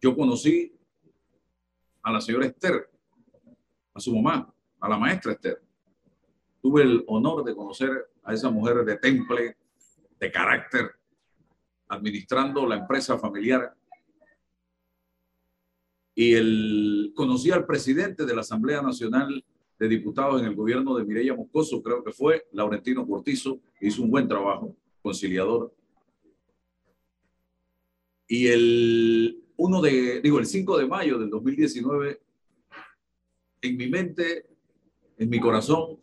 Yo conocí a la señora Esther, a su mamá, a la maestra Esther. Tuve el honor de conocer a esa mujer de temple, de carácter, administrando la empresa familiar. Y el, conocí al presidente de la Asamblea Nacional de Diputados en el gobierno de Mireya Moscoso, creo que fue Laurentino Cortizo, hizo un buen trabajo conciliador. Y el 1 de, digo, el 5 de mayo del 2019, en mi mente, en mi corazón,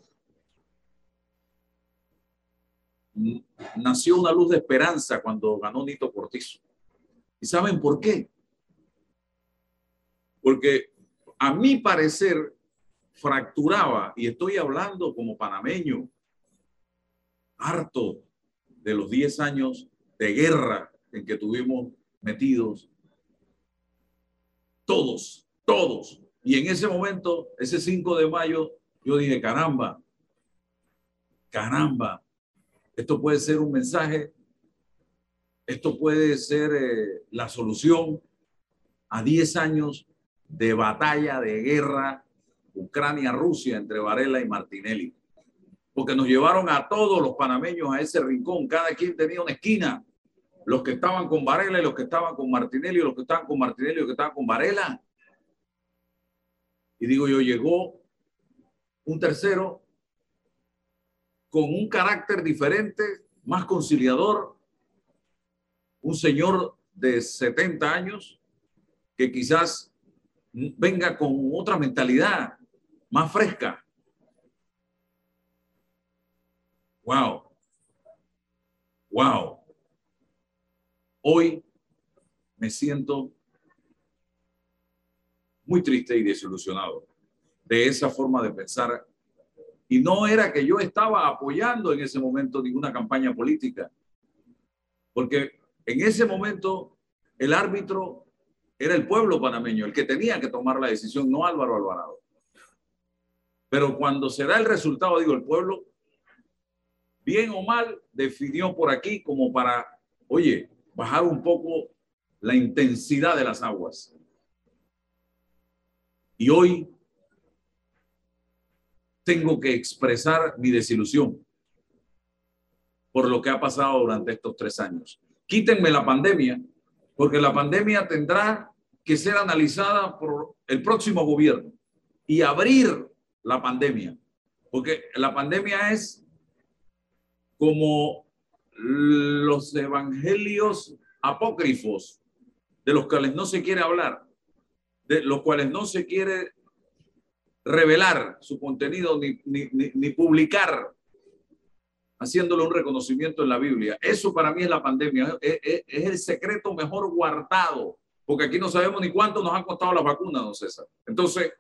nació una luz de esperanza cuando ganó Nito Cortizo. ¿Y saben por qué? Porque a mi parecer fracturaba, y estoy hablando como panameño, harto de los 10 años de guerra en que tuvimos metidos, todos, todos. Y en ese momento, ese 5 de mayo, yo dije, caramba, caramba, esto puede ser un mensaje, esto puede ser eh, la solución a 10 años de batalla, de guerra, Ucrania-Rusia entre Varela y Martinelli. Porque nos llevaron a todos los panameños a ese rincón, cada quien tenía una esquina. Los que estaban con Varela y los que estaban con Martinelli, los que estaban con Martinelli y los que estaban con Varela. Y digo yo, llegó un tercero con un carácter diferente, más conciliador, un señor de 70 años que quizás venga con otra mentalidad más fresca. Wow. Wow. Hoy me siento muy triste y desilusionado de esa forma de pensar y no era que yo estaba apoyando en ese momento ninguna campaña política, porque en ese momento el árbitro era el pueblo panameño, el que tenía que tomar la decisión, no Álvaro Alvarado. Pero cuando se da el resultado, digo, el pueblo, bien o mal, definió por aquí como para, oye, bajar un poco la intensidad de las aguas. Y hoy tengo que expresar mi desilusión por lo que ha pasado durante estos tres años. Quítenme la pandemia, porque la pandemia tendrá que ser analizada por el próximo gobierno y abrir la pandemia, porque la pandemia es como los evangelios apócrifos de los cuales no se quiere hablar, de los cuales no se quiere revelar su contenido ni, ni, publicar haciéndole un reconocimiento en la Biblia. Eso para mí es la pandemia, es, el secreto mejor guardado, porque aquí no sabemos ni cuánto nos han costado las vacunas, don César. Entonces,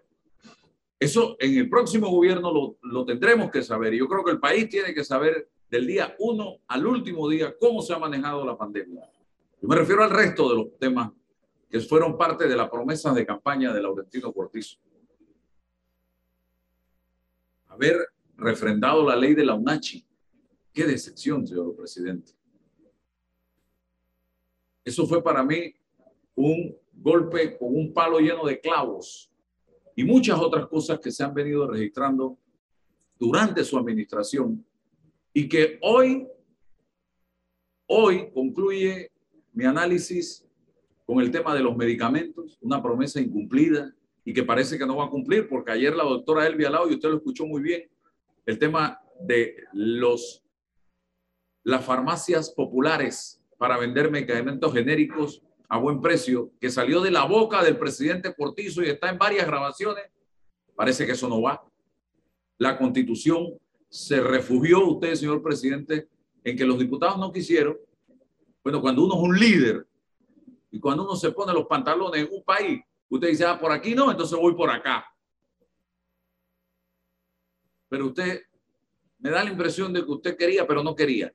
eso en el próximo gobierno lo, lo tendremos que saber. Y yo creo que el país tiene que saber del día uno al último día cómo se ha manejado la pandemia. Yo me refiero al resto de los temas que fueron parte de la promesa de campaña de Laurentino Cortizo haber refrendado la ley de la UNACHI. Qué decepción, señor presidente. Eso fue para mí un golpe con un palo lleno de clavos y muchas otras cosas que se han venido registrando durante su administración y que hoy, hoy concluye mi análisis con el tema de los medicamentos, una promesa incumplida, y que parece que no va a cumplir, porque ayer la doctora Elvia Lau, y usted lo escuchó muy bien, el tema de los, las farmacias populares para vender medicamentos genéricos a buen precio, que salió de la boca del presidente Cortizo y está en varias grabaciones, parece que eso no va. La constitución se refugió, usted, señor presidente, en que los diputados no quisieron. Bueno, cuando uno es un líder y cuando uno se pone los pantalones en un país, Usted dice, ah, por aquí no, entonces voy por acá. Pero usted me da la impresión de que usted quería, pero no quería.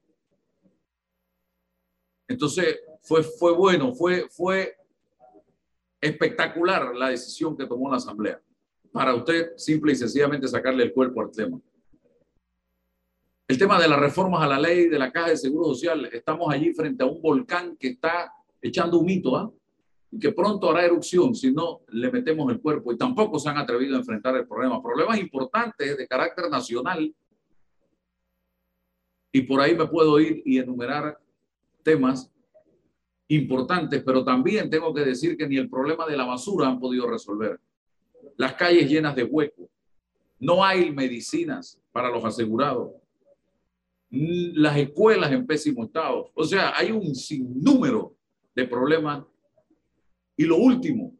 Entonces fue, fue bueno, fue, fue espectacular la decisión que tomó la Asamblea para usted simple y sencillamente sacarle el cuerpo al tema. El tema de las reformas a la ley de la Caja de Seguro Social, estamos allí frente a un volcán que está echando un mito, ¿ah? y que pronto hará erupción si no le metemos el cuerpo y tampoco se han atrevido a enfrentar el problema. Problemas importantes de carácter nacional y por ahí me puedo ir y enumerar temas importantes, pero también tengo que decir que ni el problema de la basura han podido resolver. Las calles llenas de huecos. No hay medicinas para los asegurados. Las escuelas en pésimo estado. O sea, hay un sinnúmero de problemas. Y lo último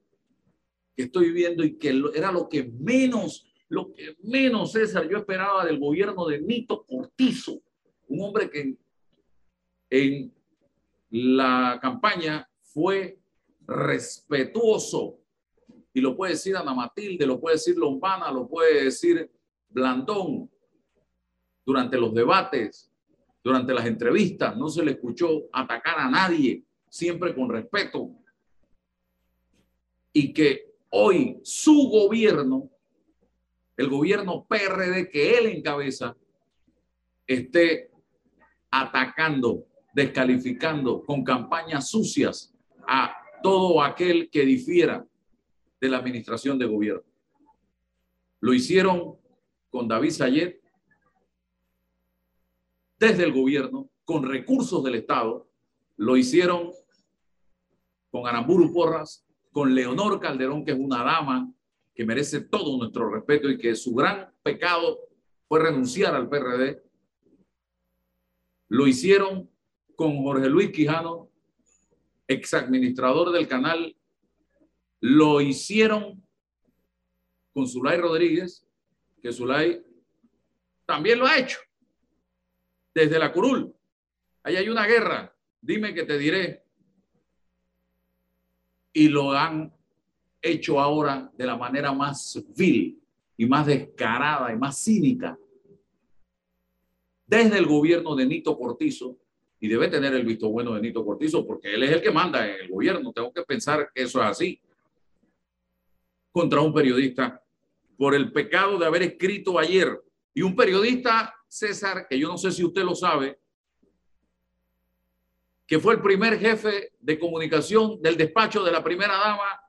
que estoy viendo y que era lo que menos, lo que menos, César, yo esperaba del gobierno de Nito Cortizo, un hombre que en la campaña fue respetuoso, y lo puede decir Ana Matilde, lo puede decir Lombana, lo puede decir Blandón, durante los debates, durante las entrevistas, no se le escuchó atacar a nadie, siempre con respeto. Y que hoy su gobierno, el gobierno PRD que él encabeza, esté atacando descalificando con campañas sucias a todo aquel que difiera de la administración de gobierno. Lo hicieron con David Sayet desde el gobierno, con recursos del Estado. Lo hicieron con Aramburu Porras, con Leonor Calderón, que es una dama que merece todo nuestro respeto y que su gran pecado fue renunciar al PRD. Lo hicieron con Jorge Luis Quijano, ex administrador del canal, lo hicieron con Zulay Rodríguez, que Zulay también lo ha hecho desde la curul. Ahí hay una guerra, dime que te diré. Y lo han hecho ahora de la manera más vil y más descarada y más cínica. Desde el gobierno de Nito Cortizo, y debe tener el visto bueno de Nito Cortizo porque él es el que manda en el gobierno. Tengo que pensar que eso es así. Contra un periodista por el pecado de haber escrito ayer. Y un periodista, César, que yo no sé si usted lo sabe, que fue el primer jefe de comunicación del despacho de la primera dama,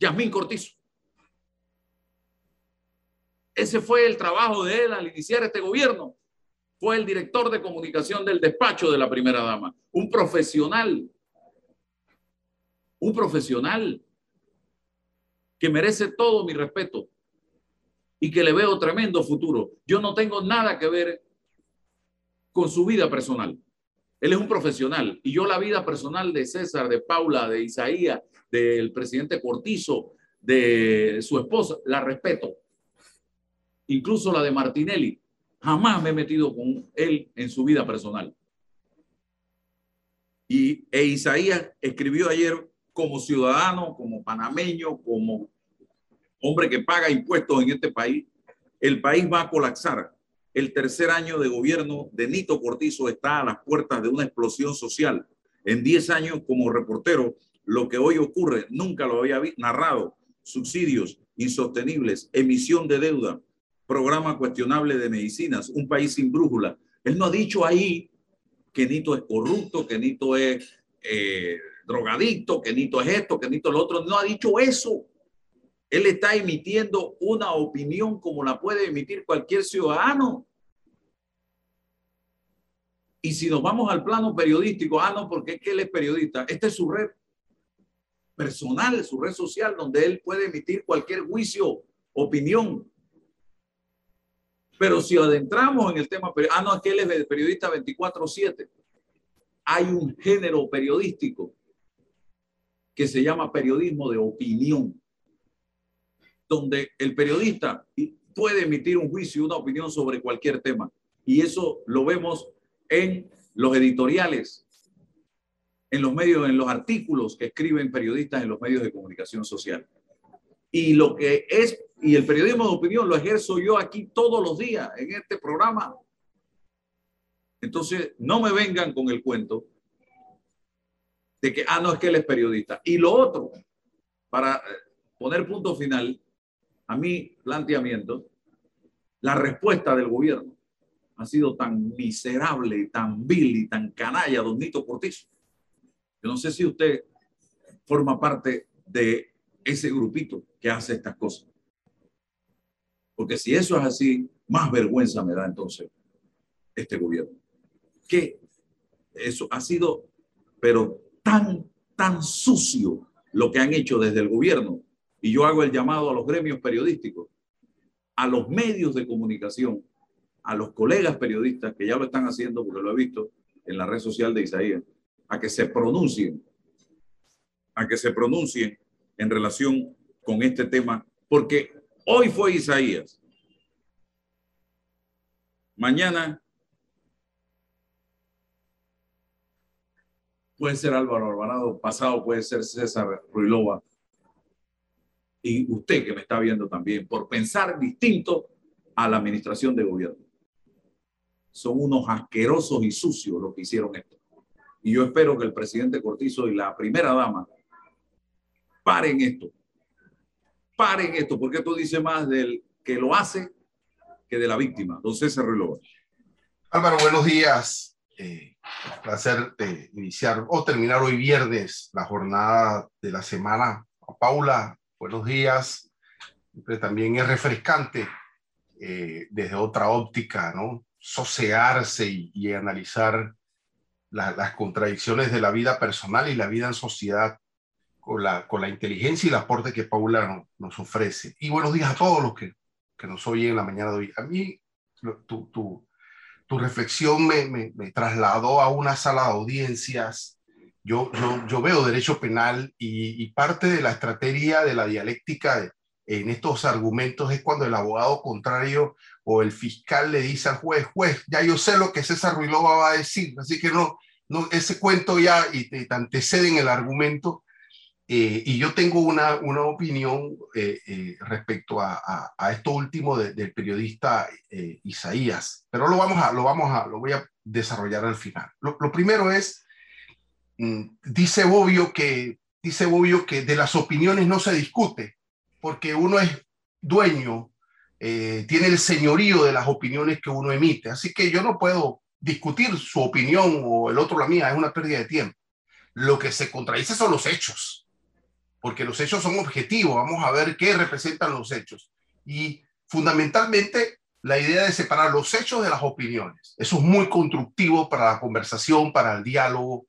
Yasmín Cortizo. Ese fue el trabajo de él al iniciar este gobierno. Fue el director de comunicación del despacho de la primera dama, un profesional, un profesional que merece todo mi respeto y que le veo tremendo futuro. Yo no tengo nada que ver con su vida personal. Él es un profesional y yo la vida personal de César, de Paula, de Isaías, del presidente Cortizo, de su esposa, la respeto. Incluso la de Martinelli. Jamás me he metido con él en su vida personal. Y e Isaías escribió ayer como ciudadano, como panameño, como hombre que paga impuestos en este país, el país va a colapsar. El tercer año de gobierno de Nito Cortizo está a las puertas de una explosión social. En 10 años como reportero, lo que hoy ocurre nunca lo había narrado. Subsidios insostenibles, emisión de deuda, programa cuestionable de medicinas, un país sin brújula. Él no ha dicho ahí que Nito es corrupto, que Nito es eh, drogadicto, que Nito es esto, que Nito es lo otro. No ha dicho eso. Él está emitiendo una opinión como la puede emitir cualquier ciudadano. Y si nos vamos al plano periodístico, ah, no, porque es que él es periodista. Esta es su red personal, su red social, donde él puede emitir cualquier juicio, opinión. Pero si adentramos en el tema, ah, no, aquel es periodista 24-7. Hay un género periodístico que se llama periodismo de opinión, donde el periodista puede emitir un juicio, una opinión sobre cualquier tema. Y eso lo vemos en los editoriales, en los medios, en los artículos que escriben periodistas en los medios de comunicación social. Y lo que es y el periodismo de opinión lo ejerzo yo aquí todos los días en este programa. Entonces, no me vengan con el cuento de que, ah, no, es que él es periodista. Y lo otro, para poner punto final a mi planteamiento, la respuesta del gobierno ha sido tan miserable, tan vil y tan canalla, don Nito Cortizo. Yo no sé si usted forma parte de ese grupito que hace estas cosas. Porque si eso es así, más vergüenza me da entonces este gobierno. Que eso ha sido, pero tan, tan sucio lo que han hecho desde el gobierno. Y yo hago el llamado a los gremios periodísticos, a los medios de comunicación, a los colegas periodistas que ya lo están haciendo, porque lo he visto en la red social de Isaías, a que se pronuncien, a que se pronuncien en relación con este tema, porque Hoy fue Isaías. Mañana puede ser Álvaro Alvarado, pasado puede ser César Ruilova. Y usted que me está viendo también, por pensar distinto a la administración de gobierno. Son unos asquerosos y sucios los que hicieron esto. Y yo espero que el presidente Cortizo y la primera dama paren esto paren esto, porque esto dice más del que lo hace que de la víctima. Entonces se reloj. Álvaro, buenos días. Eh, placer de iniciar o terminar hoy viernes la jornada de la semana. Paula, buenos días. también es refrescante eh, desde otra óptica, ¿no? Sosearse y, analizar las contradicciones de la vida personal y la vida en sociedad con la, con la inteligencia y el aporte que Paula nos ofrece. Y buenos días a todos los que, que nos oyen en la mañana de hoy. A mí, tu, tu, tu reflexión me, me, me, trasladó a una sala de audiencias. Yo, yo, yo veo derecho penal y, y, parte de la estrategia de la dialéctica en estos argumentos es cuando el abogado contrario o el fiscal le dice al juez, juez, ya yo sé lo que César Ruilova va a decir, así que no, no ese cuento ya y te antecede en el argumento eh, y yo tengo una, una opinión eh, eh, respecto a, a, esto último del periodista Isaías, pero lo vamos a, lo vamos a, lo voy a desarrollar al final. Lo, lo primero es, dice Bobbio que, dice Bobbio que de las opiniones no se discute, porque uno es dueño, tiene el señorío de las opiniones que uno emite, así que yo no puedo discutir su opinión o el otro la mía, es una pérdida de tiempo. Lo que se contradice son los hechos porque los hechos son objetivos, vamos a ver qué representan los hechos. Y fundamentalmente la idea de separar los hechos de las opiniones. Eso es muy constructivo para la conversación, para el diálogo,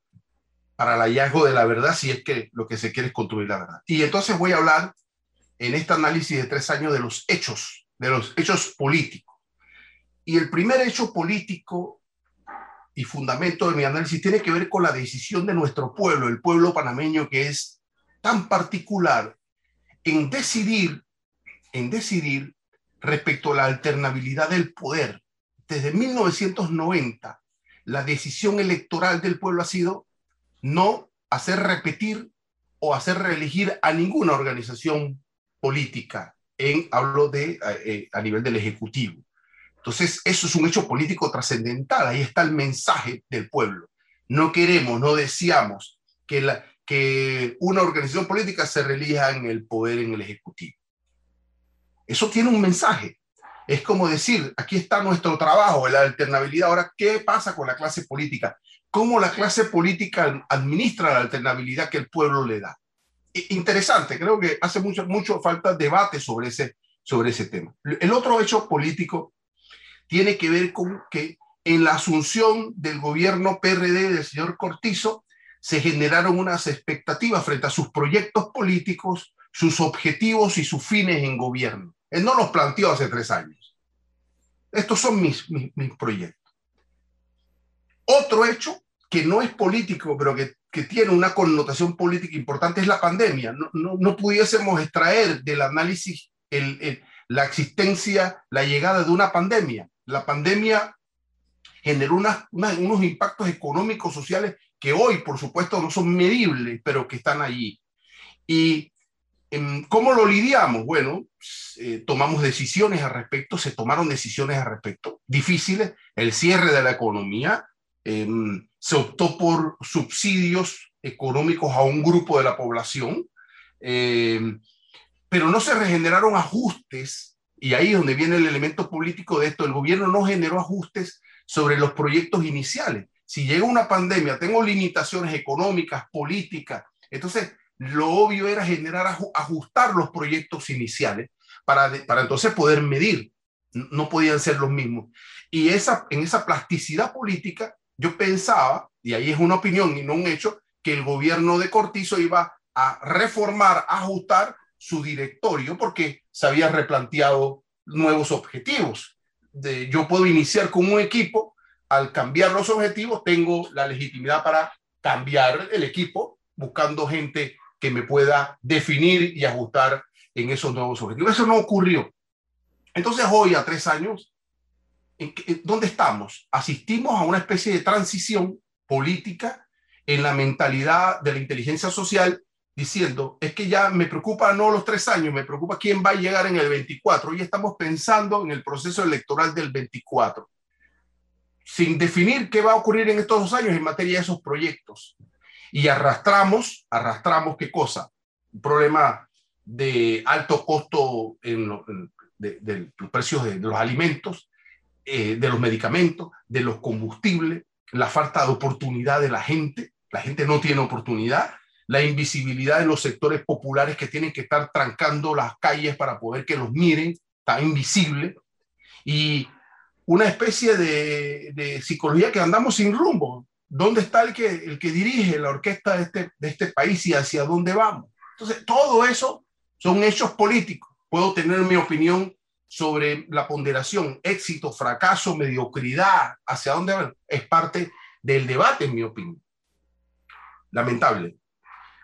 para el hallazgo de la verdad, si es que lo que se quiere es construir la verdad. Y entonces voy a hablar en este análisis de tres años de los hechos, de los hechos políticos. Y el primer hecho político y fundamento de mi análisis tiene que ver con la decisión de nuestro pueblo, el pueblo panameño, que es tan particular en decidir, en decidir respecto a la alternabilidad del poder. Desde 1990, la decisión electoral del pueblo ha sido no hacer repetir o hacer reelegir a ninguna organización política. En, hablo de eh, eh, a nivel del Ejecutivo. Entonces, eso es un hecho político trascendental. Ahí está el mensaje del pueblo. No queremos, no deseamos que que una organización política se relija en el poder en el Ejecutivo. Eso tiene un mensaje. Es como decir, aquí está nuestro trabajo, la alternabilidad. Ahora, ¿qué pasa con la clase política? ¿Cómo la clase política administra la alternabilidad que el pueblo le da? Interesante, creo que hace mucho, mucho falta debate sobre ese, sobre ese tema. El otro hecho político tiene que ver con que en la asunción del gobierno PRD del señor Cortizo, se generaron unas expectativas frente a sus proyectos políticos, sus objetivos y sus fines en gobierno. Él no los planteó hace tres años. Estos son mis, mis, proyectos. Otro hecho que no es político, pero que, que tiene una connotación política importante es la pandemia. No, no, no pudiésemos extraer del análisis la existencia, la llegada de una pandemia. La pandemia generó unos impactos económicos, sociales que hoy, por supuesto, no son medibles, pero que están allí. ¿Y em, cómo lo lidiamos? Bueno, eh, tomamos decisiones al respecto, se tomaron decisiones al respecto, difíciles, el cierre de la economía, em, se optó por subsidios económicos a un grupo de la población, em, pero no se regeneraron ajustes, y ahí es donde viene el elemento político de esto, el gobierno no generó ajustes sobre los proyectos iniciales si llega una pandemia, tengo limitaciones económicas, políticas, entonces lo obvio era generar, ajustar los proyectos iniciales para, para entonces poder medir. No podían ser los mismos. Y esa, en esa plasticidad política, yo pensaba, y ahí es una opinión y no un hecho, que el gobierno de Cortizo iba a reformar, ajustar su directorio porque se había replanteado nuevos objetivos. Yo puedo iniciar con un equipo, al cambiar los objetivos tengo la legitimidad para cambiar el equipo buscando gente que me pueda definir y ajustar en esos nuevos objetivos. Eso no ocurrió. Entonces hoy, a tres años, ¿en ¿dónde estamos? Asistimos a una especie de transición política en la mentalidad de la inteligencia social diciendo, es que ya me preocupa no los tres años, me preocupa quién va a llegar en el 24. Hoy estamos pensando en el proceso electoral del 24, sin definir qué va a ocurrir en estos dos años en materia de esos proyectos. Y arrastramos, arrastramos qué cosa? Un problema de alto costo en, de, los precios de, los alimentos, eh, de los medicamentos, de los combustibles, la falta de oportunidad de la gente. La gente no tiene oportunidad la invisibilidad de los sectores populares que tienen que estar trancando las calles para poder que los miren, está invisible, y una especie de, psicología que andamos sin rumbo. ¿Dónde está el que, el que dirige la orquesta de este, de este país y hacia dónde vamos? Entonces, todo eso son hechos políticos. Puedo tener mi opinión sobre la ponderación, éxito, fracaso, mediocridad, hacia dónde. Es parte del debate, en mi opinión. Lamentable.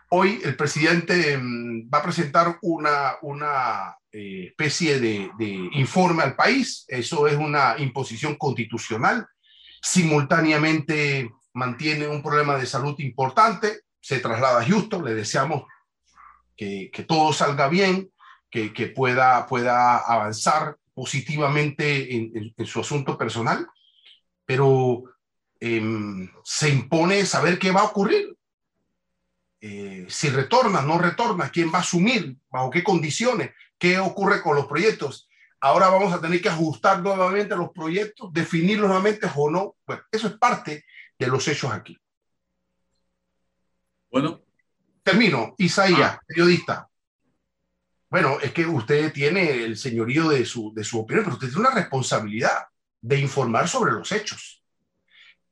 Hoy el presidente mm, va a presentar una, una eh, especie de, informe al país. Eso es una imposición constitucional. Simultáneamente mantiene un problema de salud importante. Se traslada a Houston. Le deseamos que, todo salga bien, que, pueda, pueda avanzar positivamente en, su asunto personal. Pero em, se impone saber qué va a ocurrir eh, si retorna, no retorna, quién va a asumir, bajo qué condiciones, qué ocurre con los proyectos. Ahora vamos a tener que ajustar nuevamente los proyectos, definirlos nuevamente o no. Bueno, eso es parte de los hechos aquí. Bueno. Termino. Isaías, ah. periodista. Bueno, es que usted tiene el señorío de su, de su opinión, pero usted tiene una responsabilidad de informar sobre los hechos.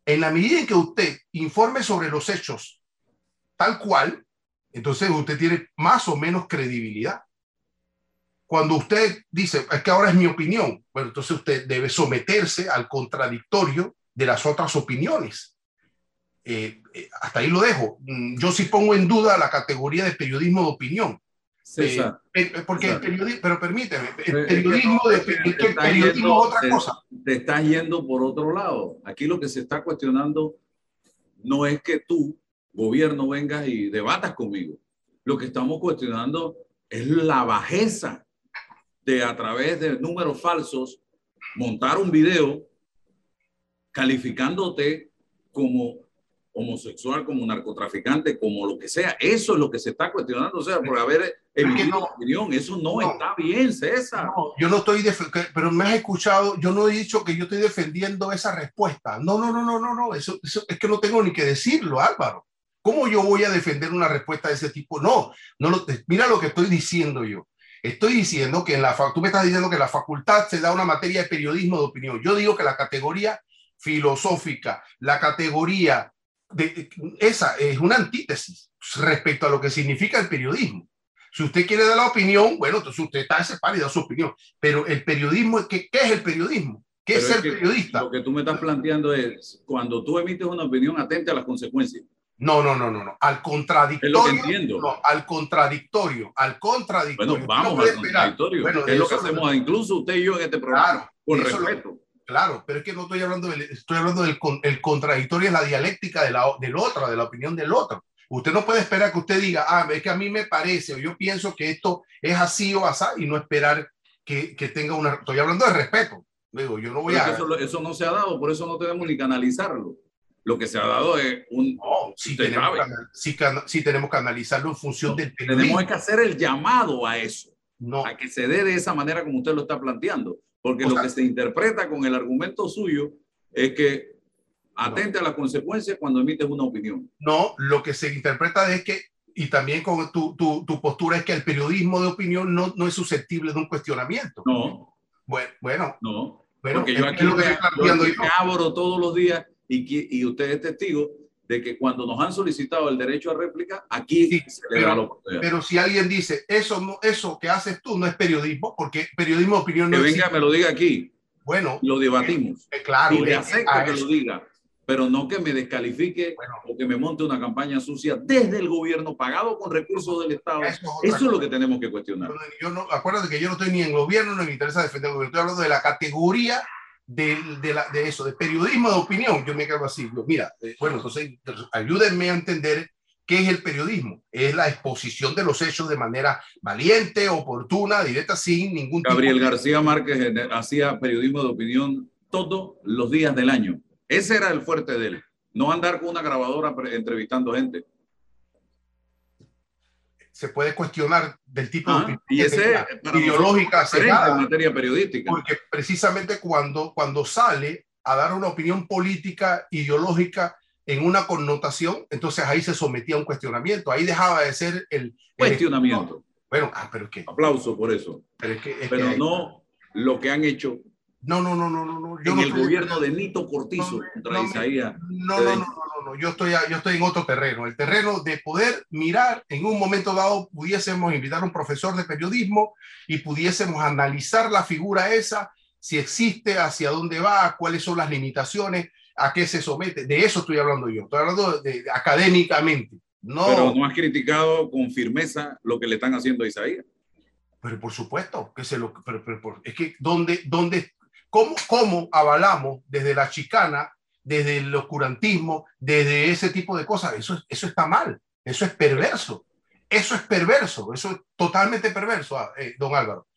En la medida en que usted informe sobre los hechos tal cual, entonces usted tiene más o menos credibilidad. Cuando usted dice, es que ahora es mi opinión, bueno, entonces usted debe someterse al contradictorio de las otras opiniones. Eh, eh, hasta ahí lo dejo. Mm, yo sí pongo en duda la categoría de periodismo de opinión. César, eh, porque el periodismo, pero permíteme, el periodismo, de, el periodismo es otra cosa. Te estás yendo por otro lado. Aquí lo que se está cuestionando no es que tú gobierno vengas y debatas conmigo. Lo que estamos cuestionando es la bajeza de a través de números falsos montar un video calificándote como homosexual, como narcotraficante, como lo que sea. Eso es lo que se está cuestionando, o sea, por haber emitido una opinión. Eso no, está bien, César. yo no estoy, pero me has escuchado, yo no he dicho que yo estoy defendiendo esa respuesta. No, no, no, no, no, no, eso, eso es que no tengo ni que decirlo, Álvaro. ¿Cómo yo voy a defender una respuesta de ese tipo? No, no lo, mira lo que estoy diciendo yo. Estoy diciendo que en la tú me estás diciendo que la facultad se da una materia de periodismo de opinión. Yo digo que la categoría filosófica, la categoría de esa es una antítesis respecto a lo que significa el periodismo. Si usted quiere dar la opinión, bueno, entonces usted está ese pálido su opinión. Pero el periodismo, ¿qué, qué es el periodismo? ¿Qué es, ser periodista? Lo que tú me estás planteando es, cuando tú emites una opinión, atente a las consecuencias. No, no, no, no, no. Al contradictorio. No, al contradictorio. Al contradictorio. Bueno, vamos al contradictorio. es lo que hacemos incluso usted y yo en este programa. Claro, respeto. Claro, pero es que no estoy hablando del, estoy hablando del el contradictorio es la dialéctica de la, del otro, de la opinión del otro. Usted no puede esperar que usted diga, ah, es que a mí me parece o yo pienso que esto es así o así y no esperar que, que tenga una. Estoy hablando de respeto. Digo, yo no voy a. Eso, eso no se ha dado, por eso no tenemos ni canalizarlo lo que se ha dado es un... No, sí, tenemos que, tenemos que analizarlo en función del Tenemos que hacer el llamado a eso, no. a que se dé de esa manera como usted lo está planteando, porque lo que se interpreta con el argumento suyo es que atente a las consecuencias cuando emites una opinión. No, lo que se interpreta es que y también con tu, tu, tu, postura es que el periodismo de opinión no, no es susceptible de un cuestionamiento. No. Bueno, bueno. No. Bueno, Porque yo aquí lo que, yo abro todos los días y, y usted es testigo de que cuando nos han solicitado el derecho a réplica, aquí sí, se le pero, da Pero si alguien dice, eso, no, eso que haces tú no es periodismo, porque periodismo de opinión no Que venga, me lo diga aquí. Bueno. Lo debatimos. Eh, claro. Y le acepto que lo diga pero no que me descalifique o que me monte una campaña sucia desde el gobierno pagado con recursos del Estado. Eso, es, lo que tenemos que cuestionar. Yo no, acuérdate que yo no estoy ni en gobierno, no me interesa defender el gobierno, estoy hablando de la categoría de, de, la, de eso, de periodismo de opinión. Yo me quedo así, yo, mira, eh, bueno, entonces ayúdenme a entender qué es el periodismo. Es la exposición de los hechos de manera valiente, oportuna, directa, sin ningún Gabriel García Márquez hacía periodismo de opinión todos los días del año ese era el fuerte de él. No andar con una grabadora entrevistando gente. Se puede cuestionar del tipo de ah, y ese ideológica en materia periodística. Porque precisamente cuando, cuando sale a dar una opinión política, ideológica, en una connotación, entonces ahí se sometía a un cuestionamiento, ahí dejaba de ser el... Cuestionamiento. bueno, ah, pero es que... Aplauso por eso. Pero, es que, pero no lo que han hecho no, no, no, no, no. Yo en el gobierno de Nito Cortizo no, contra no, Isaías. No, no, no, no, no, Yo estoy, yo estoy en otro terreno. El terreno de poder mirar, en un momento dado, pudiésemos invitar a un profesor de periodismo y pudiésemos analizar la figura esa, si existe, hacia dónde va, cuáles son las limitaciones, a qué se somete. De eso estoy hablando yo. Estoy hablando de, académicamente. No, Pero no has criticado con firmeza lo que le están haciendo a Isaías. Pero por supuesto que se lo. Pero, pero, es que, ¿dónde, dónde, ¿Cómo, ¿Cómo avalamos desde la chicana, desde el oscurantismo, desde ese tipo de cosas? Eso, eso está mal, eso es perverso, eso es perverso, eso es totalmente perverso, ah, eh, don Álvaro.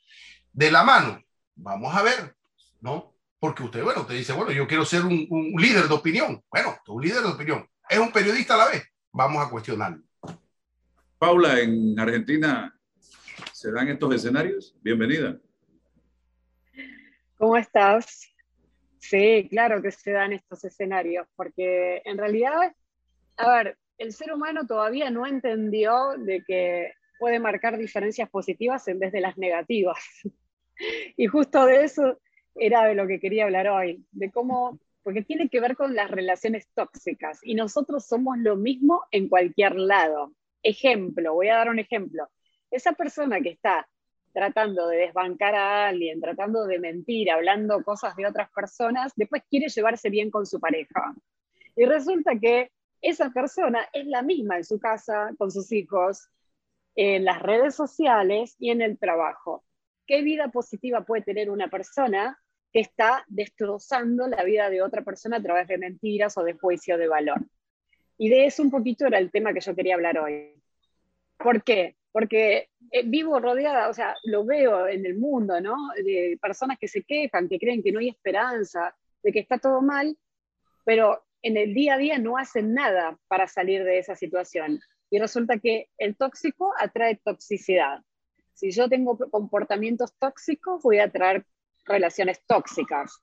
De la mano, vamos a ver, ¿no? Porque usted, bueno, usted dice, bueno, yo quiero ser un, un líder de opinión. Bueno, un líder de opinión. Es un periodista a la vez. Vamos a cuestionarlo. Paula, en Argentina se dan estos escenarios. Bienvenida. ¿Cómo estás? Sí, claro que se dan estos escenarios, porque en realidad, a ver, el ser humano todavía no entendió de que puede marcar diferencias positivas en vez de las negativas. Y justo de eso era de lo que quería hablar hoy, de cómo, porque tiene que ver con las relaciones tóxicas y nosotros somos lo mismo en cualquier lado. Ejemplo, voy a dar un ejemplo. Esa persona que está tratando de desbancar a alguien, tratando de mentir, hablando cosas de otras personas, después quiere llevarse bien con su pareja. Y resulta que esa persona es la misma en su casa, con sus hijos, en las redes sociales y en el trabajo. ¿Qué vida positiva puede tener una persona que está destrozando la vida de otra persona a través de mentiras o de juicio de valor? Y de eso un poquito era el tema que yo quería hablar hoy. ¿Por qué? Porque eh, vivo rodeada, o sea, lo veo en el mundo, ¿no? De personas que se quejan, que creen que no hay esperanza, de que está todo mal, pero en el día a día no hacen nada para salir de esa situación. Y resulta que el tóxico atrae toxicidad. Si yo tengo comportamientos tóxicos, voy a atraer relaciones tóxicas.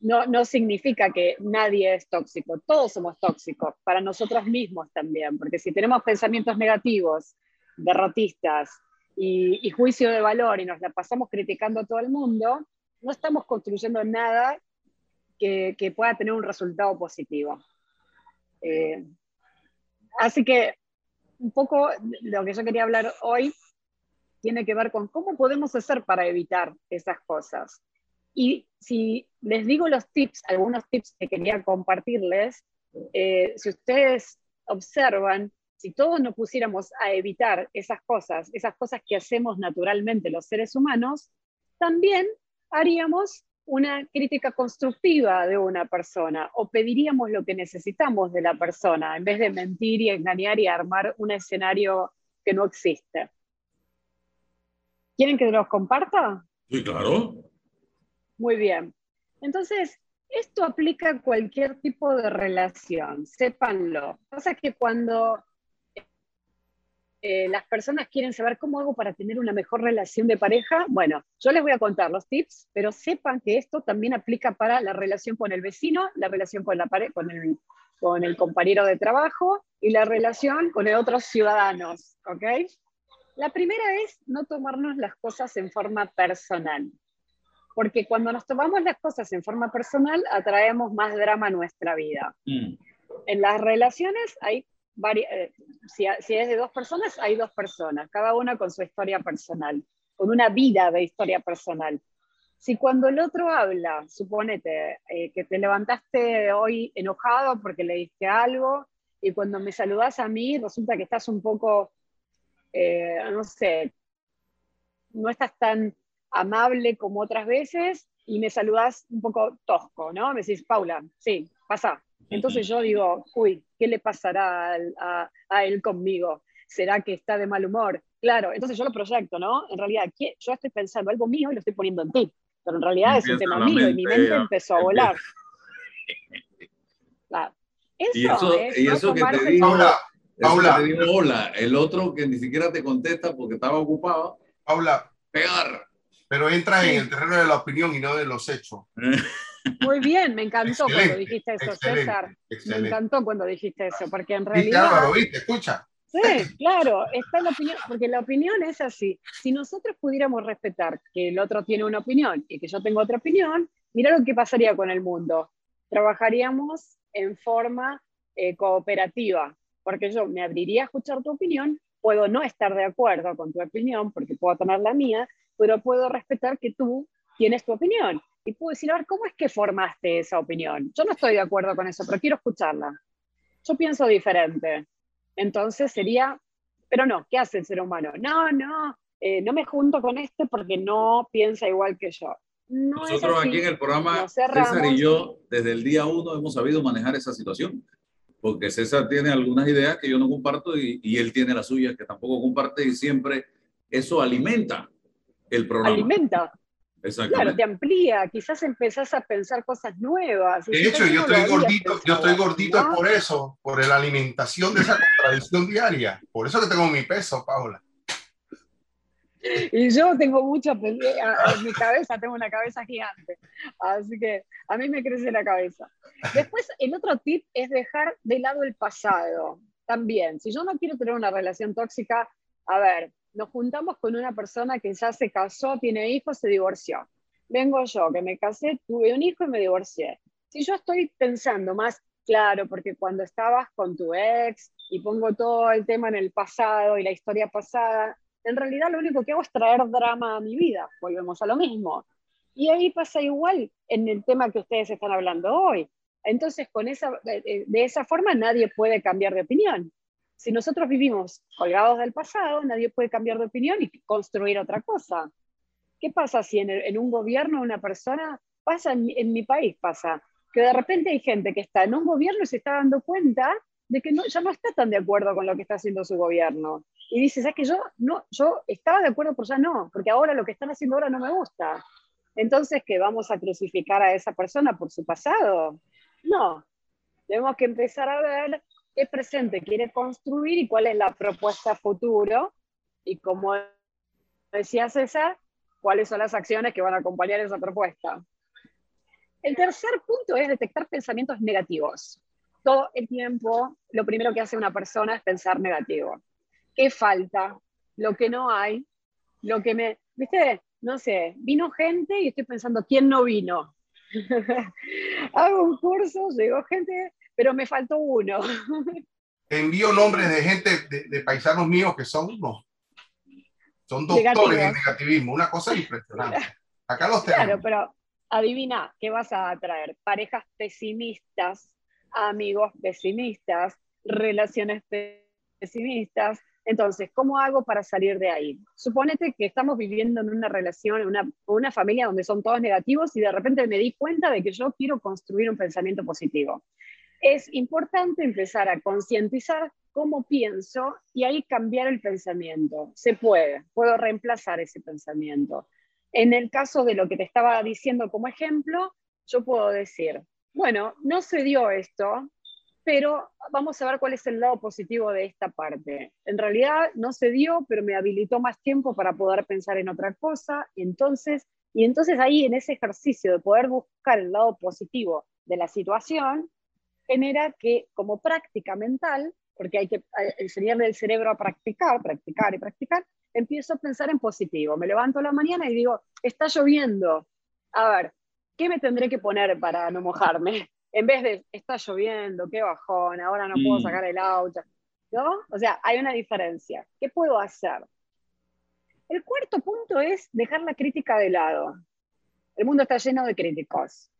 No, no significa que nadie es tóxico, todos somos tóxicos, para nosotros mismos también, porque si tenemos pensamientos negativos, derrotistas y, juicio de valor y nos la pasamos criticando a todo el mundo, no estamos construyendo nada que, pueda tener un resultado positivo. Eh, así que un poco lo que yo quería hablar hoy tiene que ver con cómo podemos hacer para evitar esas cosas. Y si les digo los tips, algunos tips que quería compartirles, eh, si ustedes observan, si todos nos pusiéramos a evitar esas cosas, esas cosas que hacemos naturalmente los seres humanos, también haríamos una crítica constructiva de una persona o pediríamos lo que necesitamos de la persona en vez de mentir y engañar y armar un escenario que no existe. ¿Quieren que los comparta? Sí, claro. Muy bien. Entonces, esto aplica a cualquier tipo de relación, sépanlo. Pasa que cuando eh, las personas quieren saber cómo hago para tener una mejor relación de pareja, bueno, yo les voy a contar los tips, pero sepan que esto también aplica para la relación con el vecino, la relación con la, con con el compañero de trabajo y la relación con otros ciudadanos, ¿ok? La primera es no tomarnos las cosas en forma personal, porque cuando nos tomamos las cosas en forma personal atraemos más drama a nuestra vida. Mm. En las relaciones hay eh, si, es de dos personas, hay dos personas, cada una con su historia personal, con una vida de historia personal. Si cuando el otro habla, suponete eh, que te levantaste hoy enojado porque le diste algo y cuando me saludas a mí resulta que estás un poco, eh, no sé, no estás tan amable como otras veces y me saludas un poco tosco, ¿no? Me decís, Paula, sí, pasa. Entonces yo digo, uy, ¿qué le pasará a, a, él conmigo? ¿Será que está de mal humor? Claro, entonces yo lo proyecto, ¿no? En realidad, yo estoy pensando algo mío y lo estoy poniendo en ti pero en realidad es un tema mío y mi mente empezó a volar. y eso, y eso que te digo, Paula, Paula. Te digo, hola, el otro que ni siquiera te contesta porque estaba ocupado. Paula. Pegar. Pero entra en el terreno de la opinión y no de los hechos. Muy bien, me encantó cuando dijiste eso, César. Me encantó cuando dijiste eso, porque en realidad. Álvaro, viste, escucha. Sí, claro, está la opinión, porque la opinión es así. Si nosotros pudiéramos respetar que el otro tiene una opinión y que yo tengo otra opinión, mira lo que pasaría con el mundo. Trabajaríamos en forma eh, cooperativa, porque yo me abriría a escuchar tu opinión, puedo no estar de acuerdo con tu opinión, porque puedo tener la mía, pero puedo respetar que tú tienes tu opinión. Y puedo decir, a ver, ¿cómo es que formaste esa opinión? Yo no estoy de acuerdo con eso, pero quiero escucharla. Yo pienso diferente entonces sería, pero no, ¿qué hace el ser humano? No, no, eh, no me junto con este porque no piensa igual que yo. Nosotros aquí en el programa, César y yo, desde el día uno hemos sabido manejar esa situación, porque César tiene algunas ideas que yo no comparto y, y él tiene las suyas que tampoco comparte y siempre eso alimenta el programa. Alimenta, Claro, te amplía, quizás empezás a pensar cosas nuevas. De hecho, yo estoy gordito, yo estoy gordito por eso, por la alimentación de esa contradicción diaria. Por eso que tengo mi peso, Paula. Y yo tengo mucha en mi cabeza, tengo una cabeza gigante. Así que a mí me crece la cabeza. Después, el otro tip es dejar de lado el pasado. También, si yo no quiero tener una relación tóxica, a ver, nos juntamos con una persona que ya se casó, tiene hijos, se divorció. Vengo yo, que me casé, tuve un hijo y me divorcié. Si yo estoy pensando más, claro, porque cuando estabas con tu ex y pongo todo el tema en el pasado y la historia pasada, en realidad lo único que hago es traer drama a mi vida, volvemos a lo mismo. Y ahí pasa igual en el tema que ustedes están hablando hoy. Entonces, con esa, de esa forma nadie puede cambiar de opinión. Si nosotros vivimos colgados del pasado, nadie puede cambiar de opinión y construir otra cosa. ¿Qué pasa si en, un gobierno una persona, pasa en, mi país, pasa, que de repente hay gente que está en un gobierno y se está dando cuenta de que no, ya no está tan de acuerdo con lo que está haciendo su gobierno. Y dice, ¿sabes que yo, no, yo estaba de acuerdo, pero ya no, porque ahora lo que están haciendo ahora no me gusta. Entonces, ¿qué vamos a crucificar a esa persona por su pasado? No, tenemos que empezar a ver qué presente quiere construir y cuál es la propuesta futuro. Y como decía César, cuáles son las acciones que van a acompañar esa propuesta. El tercer punto es detectar pensamientos negativos. Todo el tiempo, lo primero que hace una persona es pensar negativo. ¿Qué falta? Lo que no hay, lo que me... ¿Viste? No sé, vino gente y estoy pensando, ¿quién no vino? Hago un curso, llegó gente, pero me faltó uno. envío nombres de gente, de, paisanos míos que son unos, son doctores en negativismo, una cosa impresionante. Acá los tenemos. Claro, pero adivina, ¿qué vas a traer? Parejas pesimistas, amigos pesimistas, relaciones pesimistas. Entonces, ¿cómo hago para salir de ahí? Suponete que estamos viviendo en una relación, en una, una familia donde son todos negativos y de repente me di cuenta de que yo quiero construir un pensamiento positivo es importante empezar a concientizar cómo pienso y ahí cambiar el pensamiento. Se puede, puedo reemplazar ese pensamiento. En el caso de lo que te estaba diciendo como ejemplo, yo puedo decir, bueno, no se dio esto, pero vamos a ver cuál es el lado positivo de esta parte. En realidad no se dio, pero me habilitó más tiempo para poder pensar en otra cosa, entonces, y entonces ahí en ese ejercicio de poder buscar el lado positivo de la situación, genera que como práctica mental, porque hay que enseñarle al cerebro a practicar, practicar y practicar, empiezo a pensar en positivo. Me levanto la mañana y digo, está lloviendo. A ver, ¿qué me tendré que poner para no mojarme? En vez de, está lloviendo, qué bajón, ahora no puedo mm. sacar el auto. ¿No? O sea, hay una diferencia. ¿Qué puedo hacer? El cuarto punto es dejar la crítica de lado. El mundo está lleno de críticos,